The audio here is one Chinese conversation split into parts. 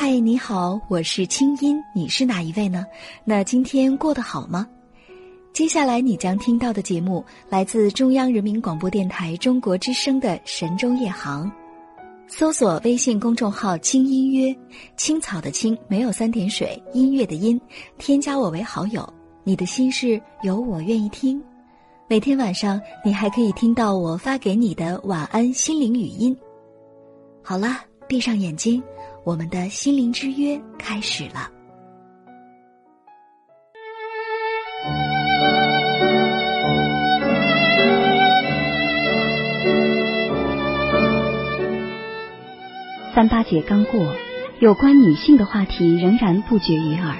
嗨，你好，我是清音，你是哪一位呢？那今天过得好吗？接下来你将听到的节目来自中央人民广播电台中国之声的《神州夜航》，搜索微信公众号“轻音约”，青草的青没有三点水，音乐的音，添加我为好友，你的心事有我愿意听。每天晚上你还可以听到我发给你的晚安心灵语音。好了，闭上眼睛，我们的心灵之约开始了。三八节刚过，有关女性的话题仍然不绝于耳。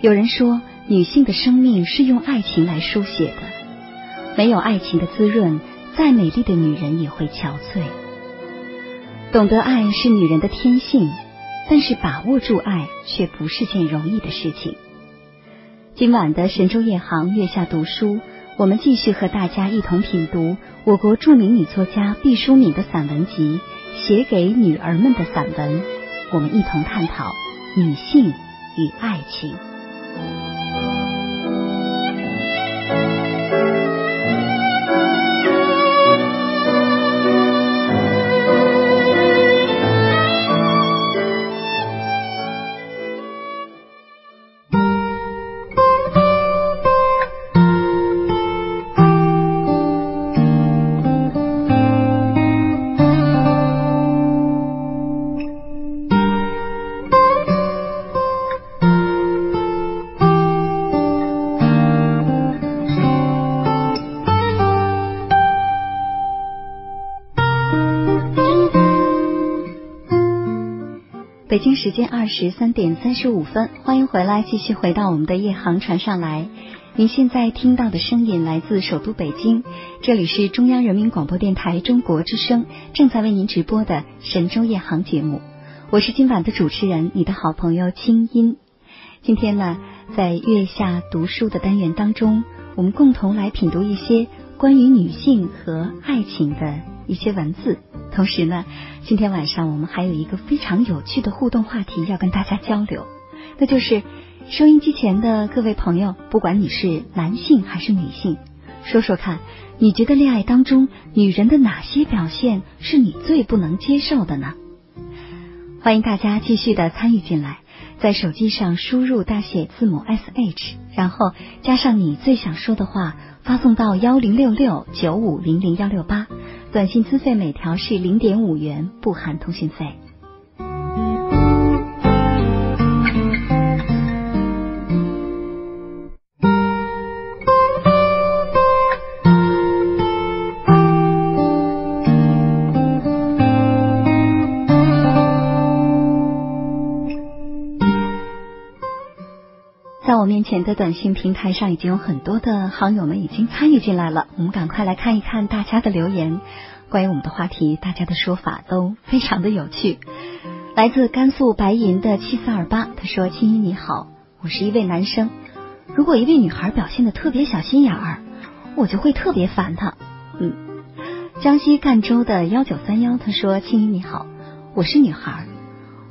有人说，女性的生命是用爱情来书写的，没有爱情的滋润，再美丽的女人也会憔悴。懂得爱是女人的天性，但是把握住爱却不是件容易的事情。今晚的神州夜航月下读书，我们继续和大家一同品读我国著名女作家毕淑敏的散文集。写给女儿们的散文，我们一同探讨女性与爱情。间二十三点三十五分，欢迎回来，继续回到我们的夜航船上来。您现在听到的声音来自首都北京，这里是中央人民广播电台中国之声正在为您直播的神州夜航节目。我是今晚的主持人，你的好朋友清音。今天呢，在月下读书的单元当中，我们共同来品读一些关于女性和爱情的一些文字。同时呢，今天晚上我们还有一个非常有趣的互动话题要跟大家交流，那就是收音机前的各位朋友，不管你是男性还是女性，说说看，你觉得恋爱当中女人的哪些表现是你最不能接受的呢？欢迎大家继续的参与进来，在手机上输入大写字母 S H，然后加上你最想说的话，发送到幺零六六九五零零幺六八。短信资费每条是零点五元，不含通讯费。我面前的短信平台上，已经有很多的好友们已经参与进来了。我们赶快来看一看大家的留言。关于我们的话题，大家的说法都非常的有趣。来自甘肃白银的七四二八，他说：“青衣你好，我是一位男生。如果一位女孩表现的特别小心眼儿，我就会特别烦她。”嗯，江西赣州的幺九三幺，他说：“青衣你好，我是女孩，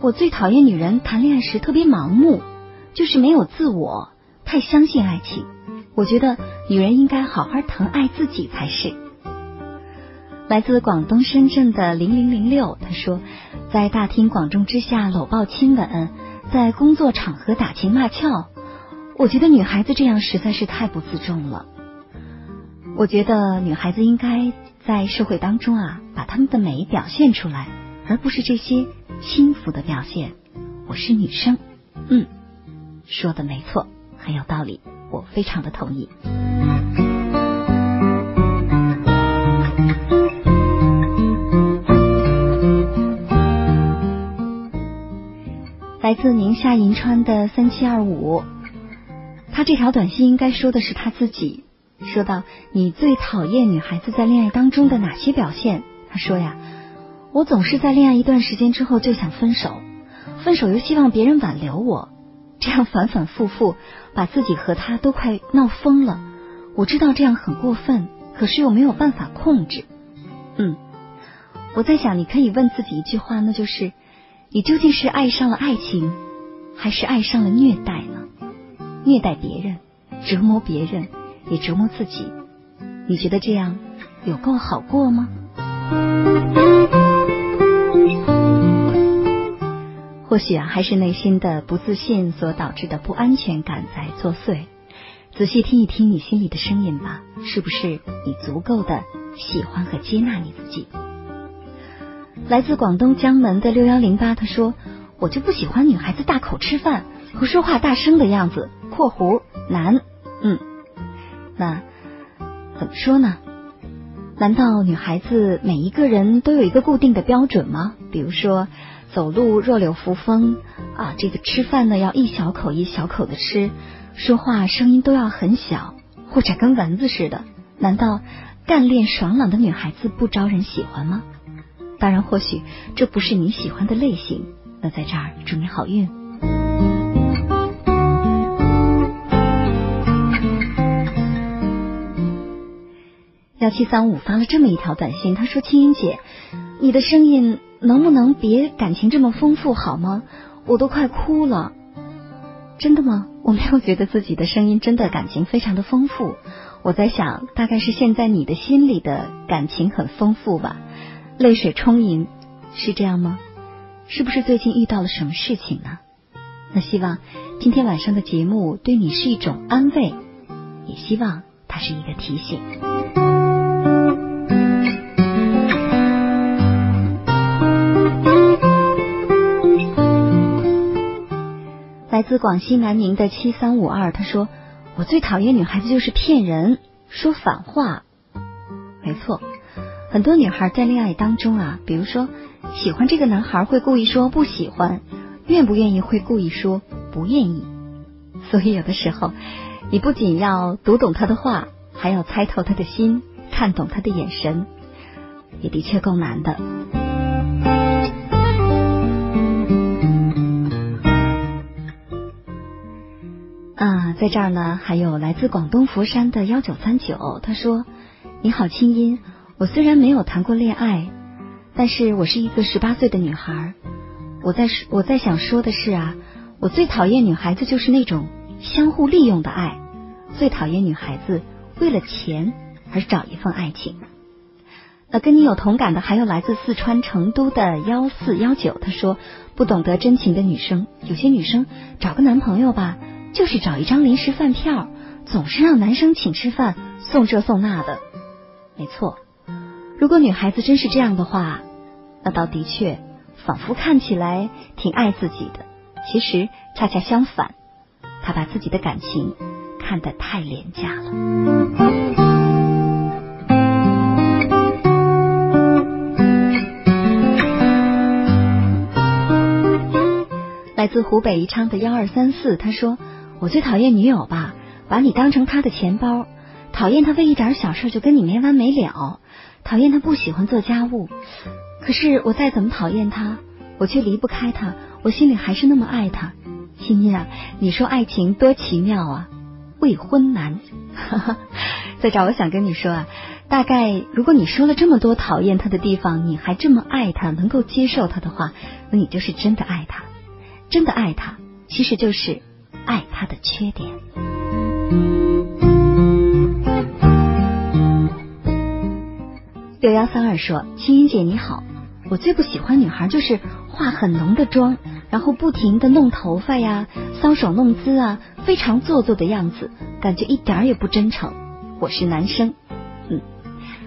我最讨厌女人谈恋爱时特别盲目，就是没有自我，太相信爱情。我觉得女人应该好好疼爱自己才是。”来自广东深圳的零零零六，他说，在大庭广众之下搂抱亲吻，在工作场合打情骂俏，我觉得女孩子这样实在是太不自重了。我觉得女孩子应该在社会当中啊，把她们的美表现出来，而不是这些轻浮的表现。我是女生，嗯，说的没错，很有道理，我非常的同意。来自宁夏银川的三七二五，他这条短信应该说的是他自己。说到你最讨厌女孩子在恋爱当中的哪些表现？他说呀，我总是在恋爱一段时间之后就想分手，分手又希望别人挽留我，这样反反复复，把自己和他都快闹疯了。我知道这样很过分，可是又没有办法控制。嗯，我在想，你可以问自己一句话，那就是。你究竟是爱上了爱情，还是爱上了虐待呢？虐待别人，折磨别人，也折磨自己。你觉得这样有够好过吗？或许啊，还是内心的不自信所导致的不安全感在作祟。仔细听一听你心里的声音吧，是不是你足够的喜欢和接纳你自己？来自广东江门的六幺零八，他说：“我就不喜欢女孩子大口吃饭和说话大声的样子。”（括弧男）嗯，那怎么说呢？难道女孩子每一个人都有一个固定的标准吗？比如说走路若柳扶风啊，这个吃饭呢要一小口一小口的吃。说话声音都要很小，或者跟蚊子似的。难道干练爽朗的女孩子不招人喜欢吗？当然，或许这不是你喜欢的类型。那在这儿祝你好运。幺七三五发了这么一条短信，他说：“青音姐，你的声音能不能别感情这么丰富好吗？我都快哭了。”真的吗？我没有觉得自己的声音真的感情非常的丰富。我在想，大概是现在你的心里的感情很丰富吧，泪水充盈，是这样吗？是不是最近遇到了什么事情呢？那希望今天晚上的节目对你是一种安慰，也希望它是一个提醒。来自广西南宁的七三五二，他说：“我最讨厌女孩子就是骗人，说反话。没错，很多女孩在恋爱当中啊，比如说喜欢这个男孩会故意说不喜欢，愿不愿意会故意说不愿意。所以有的时候，你不仅要读懂他的话，还要猜透他的心，看懂他的眼神，也的确够难的。”啊在这儿呢，还有来自广东佛山的幺九三九，他说：“你好，清音，我虽然没有谈过恋爱，但是我是一个十八岁的女孩。我在我在想说的是啊，我最讨厌女孩子就是那种相互利用的爱，最讨厌女孩子为了钱而找一份爱情。那跟你有同感的还有来自四川成都的幺四幺九，他说不懂得真情的女生，有些女生找个男朋友吧。”就是找一张临时饭票，总是让男生请吃饭，送这送那的。没错，如果女孩子真是这样的话，那倒的确仿佛看起来挺爱自己的，其实恰恰相反，她把自己的感情看得太廉价了。来自湖北宜昌的幺二三四，他说。我最讨厌女友吧，把你当成他的钱包，讨厌他为一点小事就跟你没完没了，讨厌他不喜欢做家务。可是我再怎么讨厌他，我却离不开他，我心里还是那么爱他。欣欣啊，你说爱情多奇妙啊！未婚男，在这我想跟你说啊，大概如果你说了这么多讨厌他的地方，你还这么爱他，能够接受他的话，那你就是真的爱他，真的爱他，其实就是。爱他的缺点。六幺三二说：“青音姐你好，我最不喜欢女孩就是化很浓的妆，然后不停的弄头发呀，搔首弄姿啊，非常做作的样子，感觉一点也不真诚。我是男生，嗯，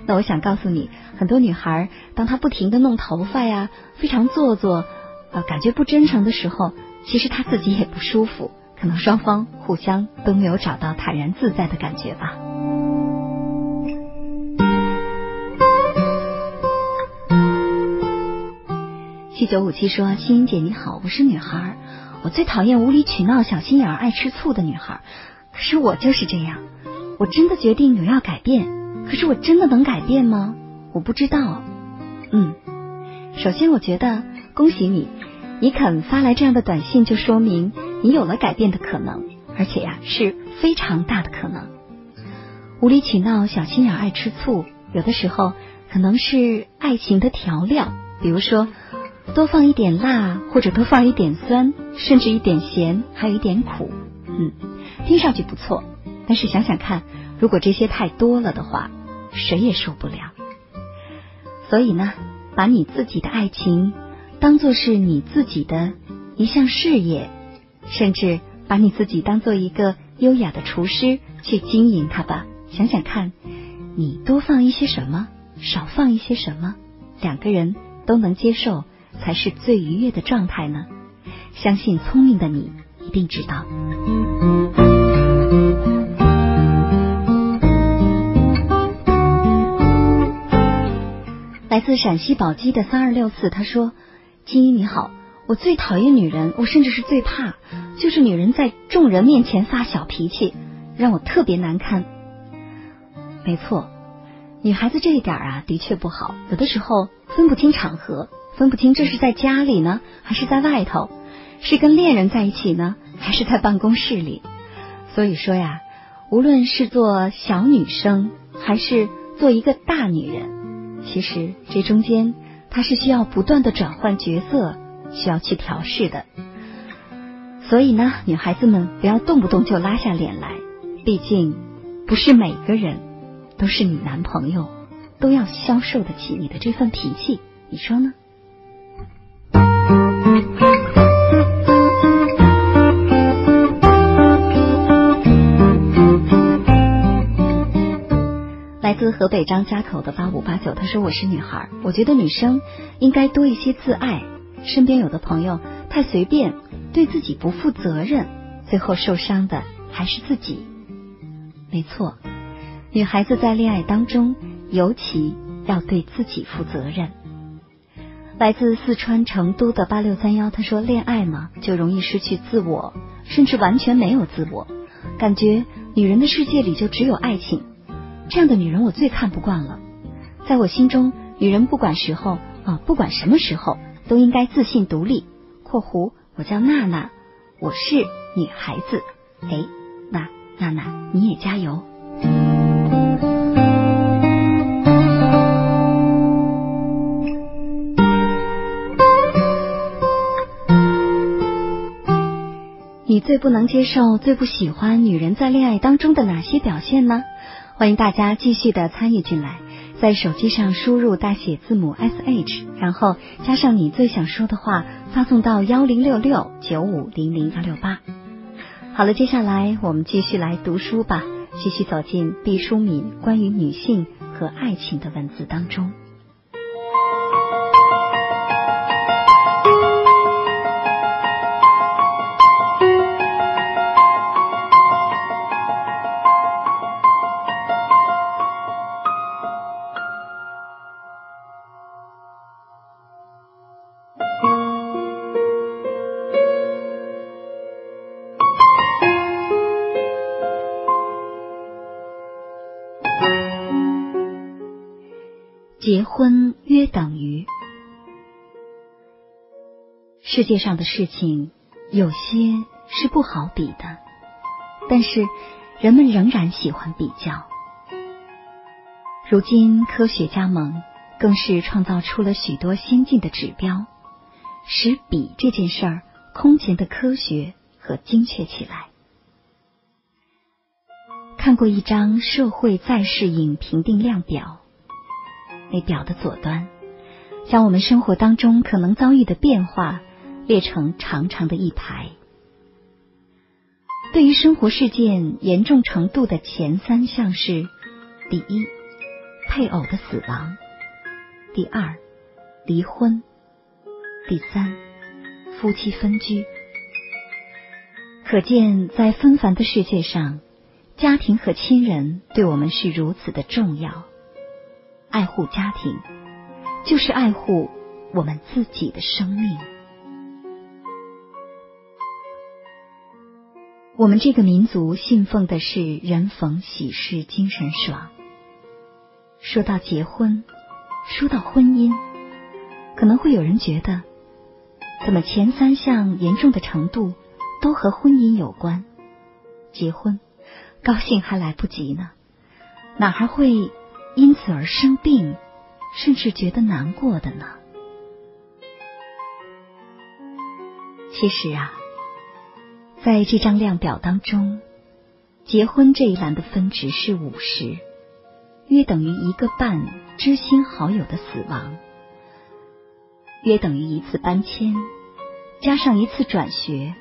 那我想告诉你，很多女孩当她不停的弄头发呀，非常做作，呃，感觉不真诚的时候，其实她自己也不舒服。”可能双方互相都没有找到坦然自在的感觉吧。七九五七说：“欣欣姐你好，我是女孩，我最讨厌无理取闹、小心眼、爱吃醋的女孩。可是我就是这样，我真的决定我要改变。可是我真的能改变吗？我不知道。嗯，首先我觉得恭喜你，你肯发来这样的短信，就说明。”你有了改变的可能，而且呀是非常大的可能。无理取闹、小心眼、爱吃醋，有的时候可能是爱情的调料。比如说，多放一点辣，或者多放一点酸，甚至一点咸，还有一点苦。嗯，听上去不错，但是想想看，如果这些太多了的话，谁也受不了。所以呢，把你自己的爱情当做是你自己的一项事业，甚至把你自己当做一个优雅的厨师去经营它吧。想想看，你多放一些什么，少放一些什么，两个人都能接受，才是最愉悦的状态呢。相信聪明的你一定知道。来自陕西宝鸡的三二六四，他说：“金英你好，我最讨厌女人，我甚至是最怕，就是女人在众人面前发小脾气，让我特别难堪。没错，女孩子这一点啊，的确不好，有的时候分不清场合，分不清这是在家里呢，还是在外头，是跟恋人在一起呢，还是在办公室里。所以说呀，无论是做小女生，还是做一个大女人。”其实这中间，她是需要不断的转换角色，需要去调试的。所以呢，女孩子们不要动不动就拉下脸来，毕竟不是每个人都是你男朋友，都要消受得起你的这份脾气，你说呢？来自河北张家口的八五八九，他说：“我是女孩，我觉得女生应该多一些自爱。身边有的朋友太随便，对自己不负责任，最后受伤的还是自己。没错，女孩子在恋爱当中尤其要对自己负责任。”来自四川成都的八六三幺，他说：“恋爱嘛，就容易失去自我，甚至完全没有自我，感觉女人的世界里就只有爱情。”这样的女人我最看不惯了，在我心中，女人不管时候啊，不管什么时候都应该自信独立。（括弧我叫娜娜，我是女孩子。）哎，那娜娜你也加油。你最不能接受、最不喜欢女人在恋爱当中的哪些表现呢？欢迎大家继续的参与进来，在手机上输入大写字母 S H，然后加上你最想说的话，发送到幺零六六九五零零幺六八。好了，接下来我们继续来读书吧，继续走进毕淑敏关于女性和爱情的文字当中。世界上的事情，有些是不好比的，但是人们仍然喜欢比较。如今科学家们更是创造出了许多先进的指标，使比这件事儿空前的科学和精确起来。看过一张社会在适应评定量表。那表的左端，将我们生活当中可能遭遇的变化列成长长的一排。对于生活事件严重程度的前三项是：第一，配偶的死亡；第二，离婚；第三，夫妻分居。可见，在纷繁的世界上，家庭和亲人对我们是如此的重要。爱护家庭，就是爱护我们自己的生命。我们这个民族信奉的是人逢喜事精神爽。说到结婚，说到婚姻，可能会有人觉得，怎么前三项严重的程度都和婚姻有关？结婚，高兴还来不及呢，哪还会？因此而生病，甚至觉得难过的呢？其实啊，在这张量表当中，结婚这一栏的分值是五十，约等于一个半知心好友的死亡，约等于一次搬迁，加上一次转学，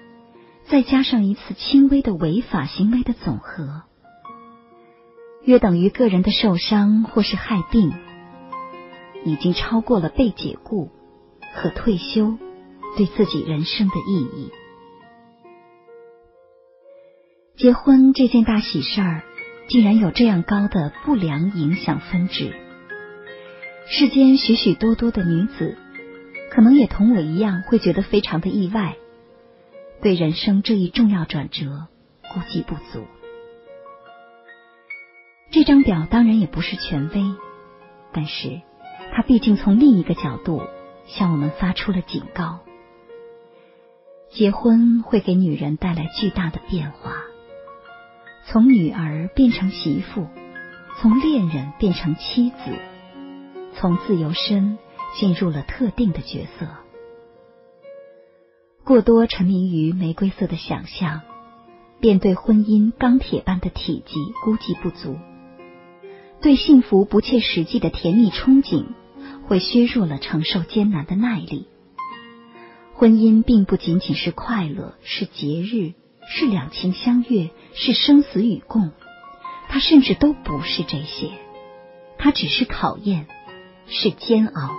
再加上一次轻微的违法行为的总和，约等于个人的受伤或是害病，已经超过了被解雇和退休。对自己人生的意义，结婚这件大喜事儿，竟然有这样高的不良影响分值。世间许许多多的女子，可能也同我一样，会觉得非常的意外，对人生这一重要转折估计不足。这张表当然也不是权威，但是它毕竟从另一个角度向我们发出了警告。结婚会给女人带来巨大的变化，从女儿变成媳妇，从恋人变成妻子，从自由身进入了特定的角色。过多沉迷于玫瑰色的想象，便对婚姻钢铁般的体积估计不足；对幸福不切实际的甜蜜憧憬，会削弱了承受艰难的耐力。婚姻并不仅仅是快乐，是节日，是两情相悦，是生死与共。它甚至都不是这些，它只是考验，是煎熬，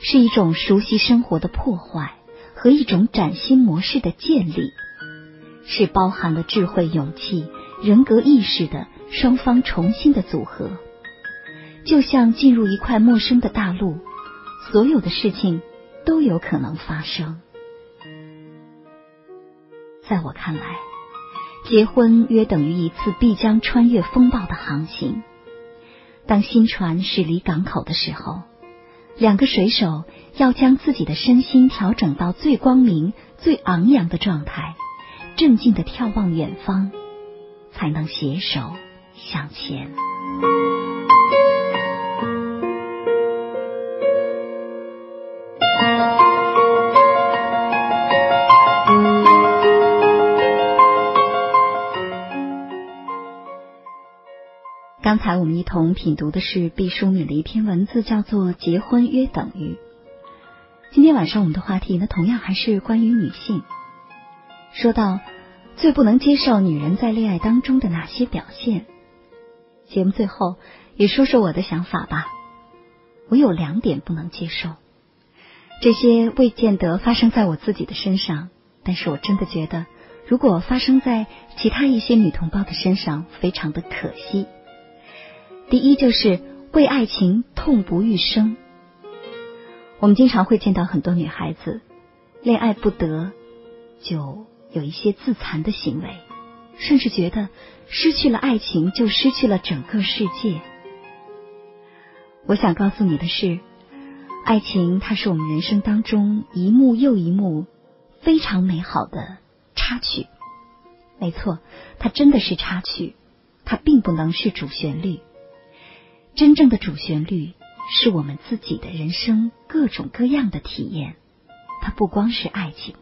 是一种熟悉生活的破坏和一种崭新模式的建立，是包含了智慧、勇气、人格意识的双方重新的组合。就像进入一块陌生的大陆，所有的事情。都有可能发生。在我看来，结婚约等于一次必将穿越风暴的航行。当新船驶离港口的时候，两个水手要将自己的身心调整到最光明、最昂扬的状态，镇静的眺望远方，才能携手向前。才我们一同品读的是毕淑敏的一篇文字，叫做《结婚约等于》。今天晚上我们的话题呢，同样还是关于女性。说到最不能接受女人在恋爱当中的哪些表现，节目最后也说说我的想法吧。我有两点不能接受，这些未见得发生在我自己的身上，但是我真的觉得，如果发生在其他一些女同胞的身上，非常的可惜。第一就是为爱情痛不欲生。我们经常会见到很多女孩子，恋爱不得，就有一些自残的行为，甚至觉得失去了爱情就失去了整个世界。我想告诉你的是，爱情它是我们人生当中一幕又一幕非常美好的插曲。没错，它真的是插曲，它并不能是主旋律。真正的主旋律是我们自己的人生各种各样的体验，它不光是爱情。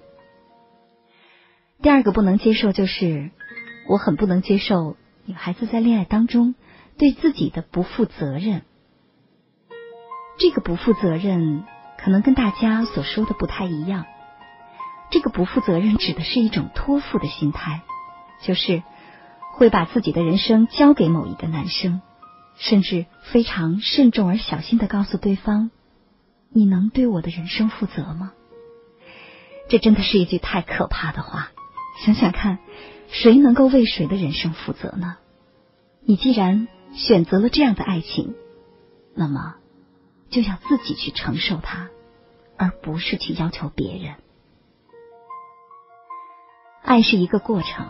第二个不能接受就是，我很不能接受女孩子在恋爱当中对自己的不负责任。这个不负责任可能跟大家所说的不太一样。这个不负责任指的是一种托付的心态，就是会把自己的人生交给某一个男生。甚至非常慎重而小心的告诉对方：“你能对我的人生负责吗？”这真的是一句太可怕的话。想想看，谁能够为谁的人生负责呢？你既然选择了这样的爱情，那么就要自己去承受它，而不是去要求别人。爱是一个过程，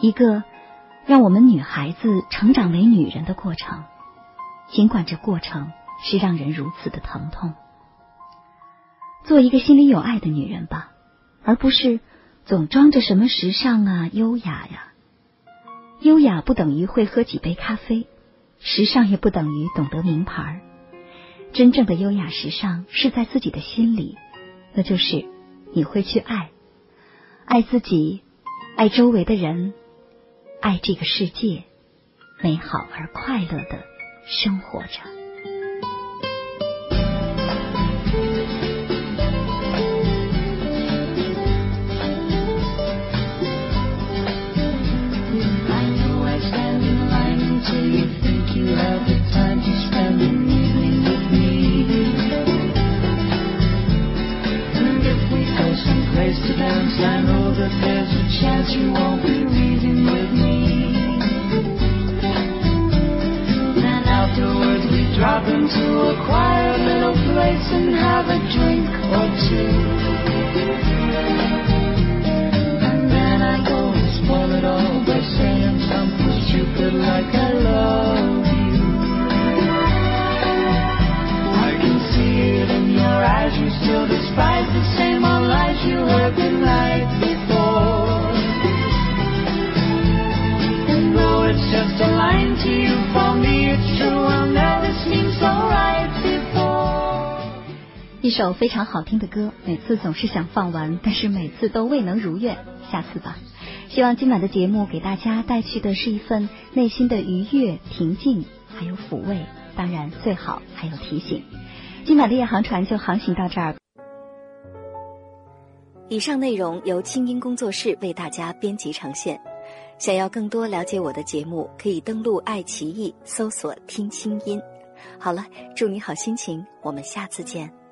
一个。让我们女孩子成长为女人的过程，尽管这过程是让人如此的疼痛。做一个心里有爱的女人吧，而不是总装着什么时尚啊、优雅呀。优雅不等于会喝几杯咖啡，时尚也不等于懂得名牌。真正的优雅时尚是在自己的心里，那就是你会去爱，爱自己，爱周围的人，爱这个世界，美好而快乐的生活着。一首非常好听的歌，每次总是想放完，但是每次都未能如愿。下次吧。希望今晚的节目给大家带去的是一份内心的愉悦、平静，还有抚慰。当然，最好还有提醒。今晚的夜航船就航行到这儿。以上内容由清音工作室为大家编辑呈现。想要更多了解我的节目，可以登录爱奇艺搜索“听清音”。好了，祝你好心情，我们下次见。